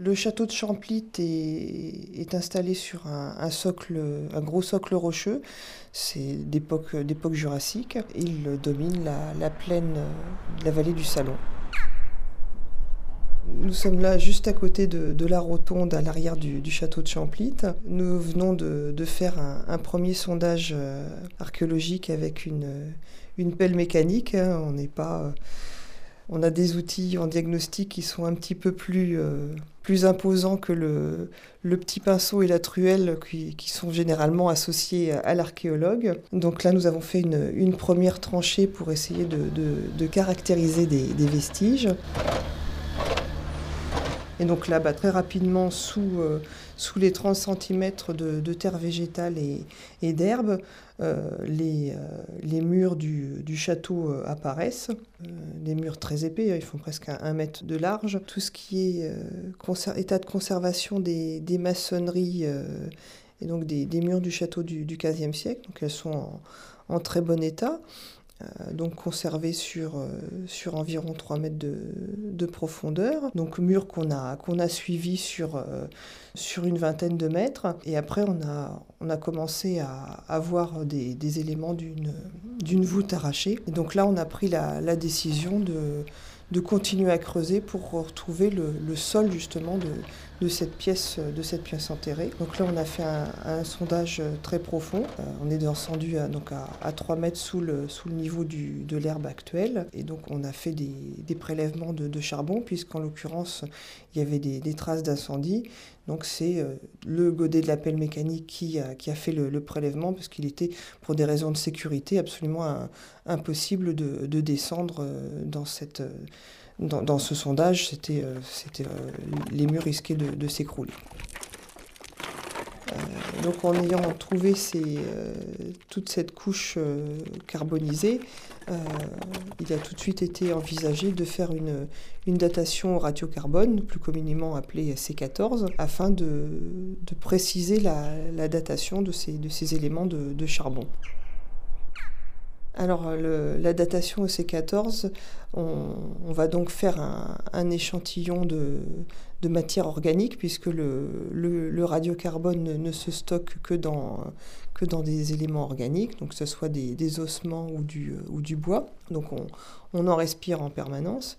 Le château de Champlit est, installé sur un, socle, un gros socle rocheux. C'est d'époque, jurassique. Il domine la, plaine la vallée du Salon. Nous sommes là juste à côté de, la rotonde à l'arrière du, château de Champlit. Nous venons de, faire un, premier sondage euh, archéologique avec une, une pelle mécanique. On n'est pas on a des outils en diagnostic qui sont un petit peu plus, euh, plus imposants que le, petit pinceau et la truelle qui, sont généralement associés à l'archéologue. Donc là, nous avons fait une, première tranchée pour essayer de, caractériser des, vestiges. Et donc là, bah, très rapidement, sous, euh, les 30 cm de, terre végétale et, d'herbe, euh, les, euh, les, murs du, château apparaissent. des murs très épais, ils font presque un, mètre de large. Tout ce qui est état de conservation des, maçonneries et donc des, murs du château du, du 15e siècle, donc elles sont en très bon état. Euh, donc conservé sur, euh, sur environ 3 mètres de, de profondeur. Donc mur qu'on a, qu'on a suivi sur, euh, sur une vingtaine de mètres. Et après, on a, on a commencé à avoir des, éléments d'une, voûte arrachée. Et donc là, on a pris la, la décision de, de continuer à creuser pour retrouver le, le sol justement de, de cette pièce, de cette pièce enterrée. Donc là, on a fait un, sondage très profond. Euh, on est descendu à, donc à, 3 mètres sous le, sous le niveau du, de l'herbe actuelle. Et donc, on a fait des, des prélèvements de, charbon, puisqu'en l'occurrence, il y avait des, des traces d'incendie. Donc, c'est euh, le godet de la pelle mécanique qui a, qui a fait le, prélèvement, parce qu'il était, pour des raisons de sécurité, absolument impossible de, de, descendre euh, dans cette dans, ce sondage, c'était, euh, euh, les murs risquaient de, s'écrouler. Euh, donc en ayant trouvé toute cette couche carbonisée, il a tout de suite été envisagé de faire une, une datation au radiocarbone, plus communément appelée C14, afin de, préciser la, datation de ces, éléments de charbon. Alors la datation au C14, on, va donc faire un, échantillon de, matière organique puisque le, radiocarbone ne, se stocke que dans, des éléments organiques, donc que ce soit des, ossements ou du, ou du bois. Donc on, en respire en permanence.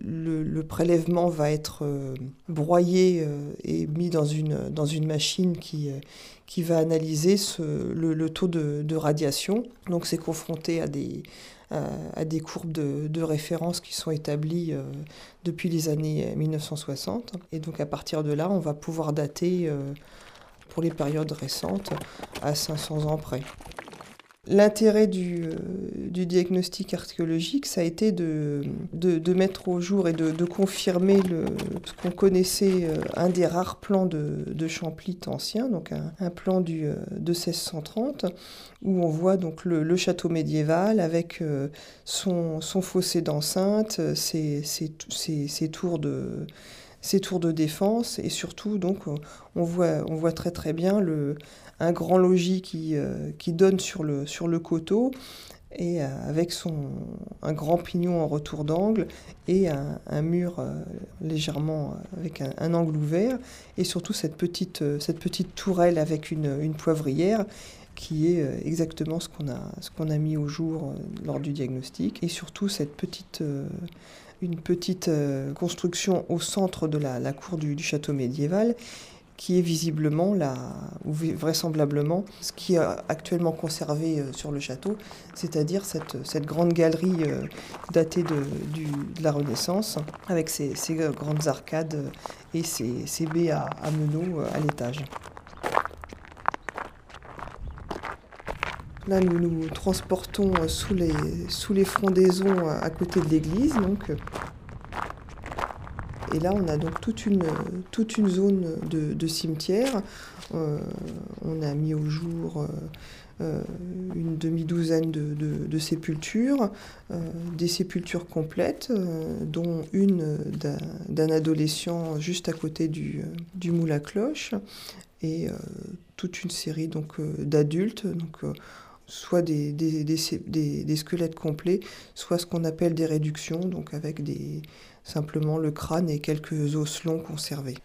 Le, prélèvement va être euh, broyé euh, et mis dans une, dans une machine qui, euh, qui va analyser le, taux de, radiation. Donc c'est confronté à des, à des courbes de, référence qui sont établies depuis les années 1960. Et donc à partir de là, on va pouvoir dater pour les périodes récentes à 500 ans près. L'intérêt du, euh, du, diagnostic archéologique, ça a été de, mettre au jour et de, confirmer ce qu'on connaissait, euh, un des rares plans de, Champlit ancien, donc un, plan du, euh, de 1630, où on voit donc le, château médiéval avec son, fossé d'enceinte, ses tours de défense et surtout donc on voit, on voit très très bien le, un grand logis qui, euh, donne sur le, coteau et euh, avec un grand pignon en retour d'angle et un, mur euh, légèrement avec un, angle ouvert et surtout cette petite, tourelle avec une, poivrière qui est exactement ce qu'on a, mis au jour lors du diagnostic et surtout cette petite une petite construction au centre de la, cour du, château médiéval qui est visiblement, la, ou vraisemblablement, ce qui est actuellement conservé euh, sur le château, c'est-à-dire cette, grande galerie euh, datée de, la Renaissance, avec ses, ses grandes arcades et ses, baies à, à meneaux euh, à l'étage. Là, nous nous transportons sous les, sous les frondaisons à côté de l'église, donc et là, on a donc toute une, toute une zone de, cimetière. Euh, on a mis au jour euh, euh une demi-douzaine de, sépultures, des sépultures complètes, dont une d'un adolescent juste à côté du, moule à cloche, et toute une série d'adultes. Soit des, squelettes complets, soit ce qu'on appelle des réductions, donc avec des, simplement le crâne et quelques os longs conservés.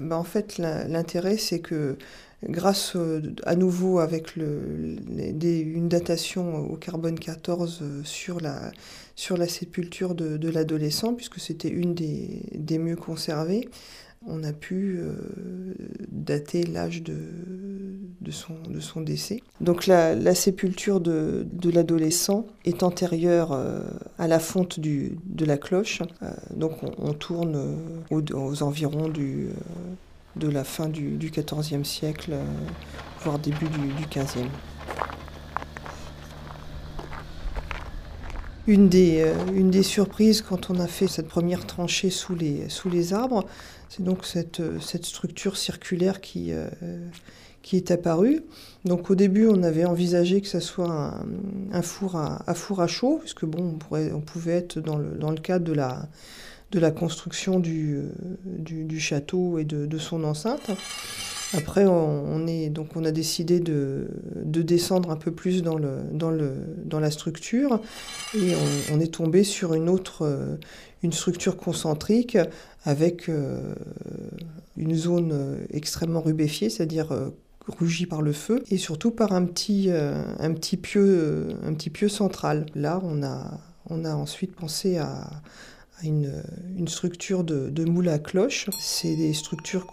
Ben, en fait, l'intérêt, c'est que grâce à nouveau avec une datation au carbone 14 sur la, sur la sépulture de, l'adolescent, puisque c'était une des, mieux conservées, on a pu euh, dater l'âge de, son, décès. Donc la, sépulture de, l'adolescent est antérieure euh, à la fonte de la cloche. Euh, donc on, tourne aux, environs de la fin du, XIVe siècle, voire début du, du XVe. Une des, une des surprises quand on a fait cette première tranchée sous les, arbres, c'est donc cette, cette, structure circulaire qui, euh, qui est apparue. Donc au début, on avait envisagé que ça soit un, four, à, four à chaud, puisque bon, on, pourrait, on pouvait être dans le, cadre de la, construction du, euh, château et de, son enceinte. Après, on, est, donc on a décidé de, de, descendre un peu plus dans, le, dans, le, dans la structure et on, est tombé sur une autre, euh, une structure concentrique avec euh, une zone euh, extrêmement rubéfiée, c'est-à-dire rougie par le feu, et surtout par un petit, un petit, pieu, un petit pieu central. Là, on a, on a ensuite pensé à, une, structure de, de, moule à cloche. C'est des structures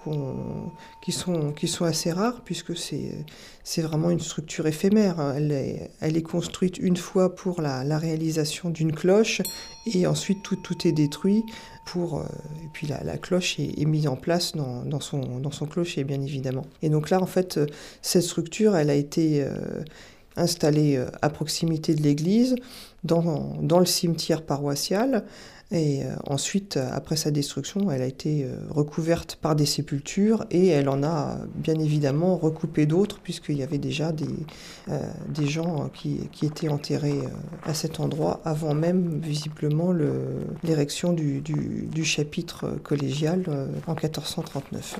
qui, sont, assez rares puisque c'est vraiment une structure éphémère. Elle est, construite une fois pour la, réalisation d'une cloche et ensuite tout, est détruit. Pour, euh, et puis la, cloche est, mise en place dans, son, clocher, bien évidemment. Et donc là, en fait, euh, cette structure, elle a été euh, installée à proximité de l'église, dans le cimetière paroissial. Et euh, ensuite, après sa destruction, elle a été euh, recouverte par des sépultures et elle en a bien évidemment recoupé d'autres puisqu'il y avait déjà des, euh, des gens qui, qui, étaient enterrés à cet endroit avant même visiblement l'érection du, du, du, chapitre collégial en 1439.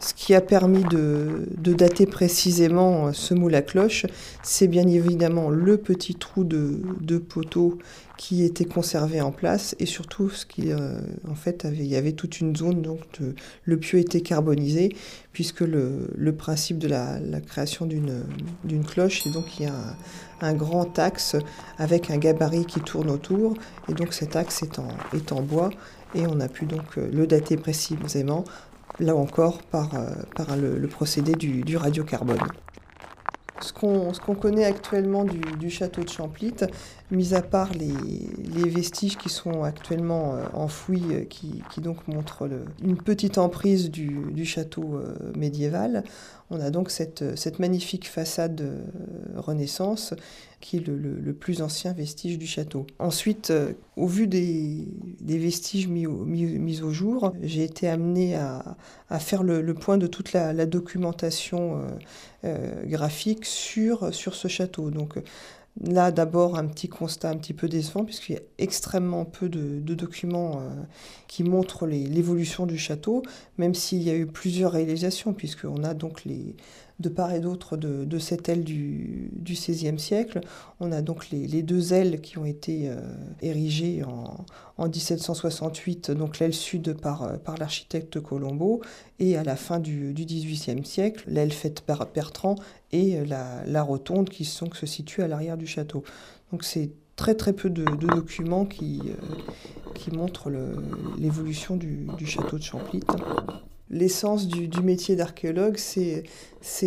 Ce qui a permis de, de, dater précisément ce moule à cloche, c'est bien évidemment le petit trou de, de poteau qui était conservé en place et surtout ce qui euh, en fait avait, il y avait toute une zone donc de, le pieu était carbonisé puisque le, le principe de la, la création d'une cloche c'est donc il y a un, un, grand axe avec un gabarit qui tourne autour et donc cet axe est en, est en bois et on a pu donc le dater précisément là encore par, euh, le, procédé du, radiocarbone. Ce qu'on qu connaît actuellement du, du, château de Champlitte, mis à part les, les vestiges qui sont actuellement euh, enfouis, euh, qui, donc montrent une petite emprise du, château euh, médiéval, on a donc cette, magnifique façade Renaissance qui est le, plus ancien vestige du château. Ensuite, au vu des, vestiges mis au, jour, j'ai été amené à, faire le, point de toute la, documentation graphique sur, ce château. Là, d'abord, un petit constat un petit peu décevant, puisqu'il y a extrêmement peu de, documents euh, qui montrent l'évolution du château, même s'il y a eu plusieurs réalisations, puisqu'on a donc les, de part et d'autre de, cette aile du, XVIe siècle. On a donc les, deux ailes qui ont été euh, érigées en, en 1768, donc l'aile sud par, euh, par l'architecte Colombo, et à la fin du, du XVIIIe siècle, l'aile faite par Bertrand et la, la rotonde qui se situe à l'arrière du château. Donc c'est très très peu de, documents qui, euh, qui montrent l'évolution du, château de Champlitte l'essence du, métier d'archéologue, c'est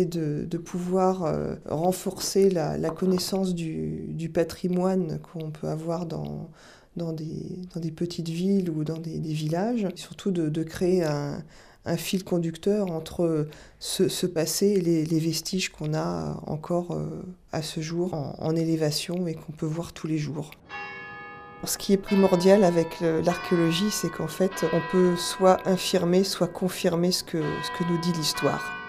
de, de, pouvoir euh, renforcer la, connaissance du, patrimoine qu'on peut avoir dans, dans, des, dans des petites villes ou dans des, villages, surtout de créer un, un, fil conducteur entre ce, passé et les, vestiges qu'on a encore euh, à ce jour en, élévation et qu'on peut voir tous les jours. Ce qui est primordial avec l'archéologie, c'est qu'en fait, on peut soit infirmer, soit confirmer ce que nous dit l'histoire.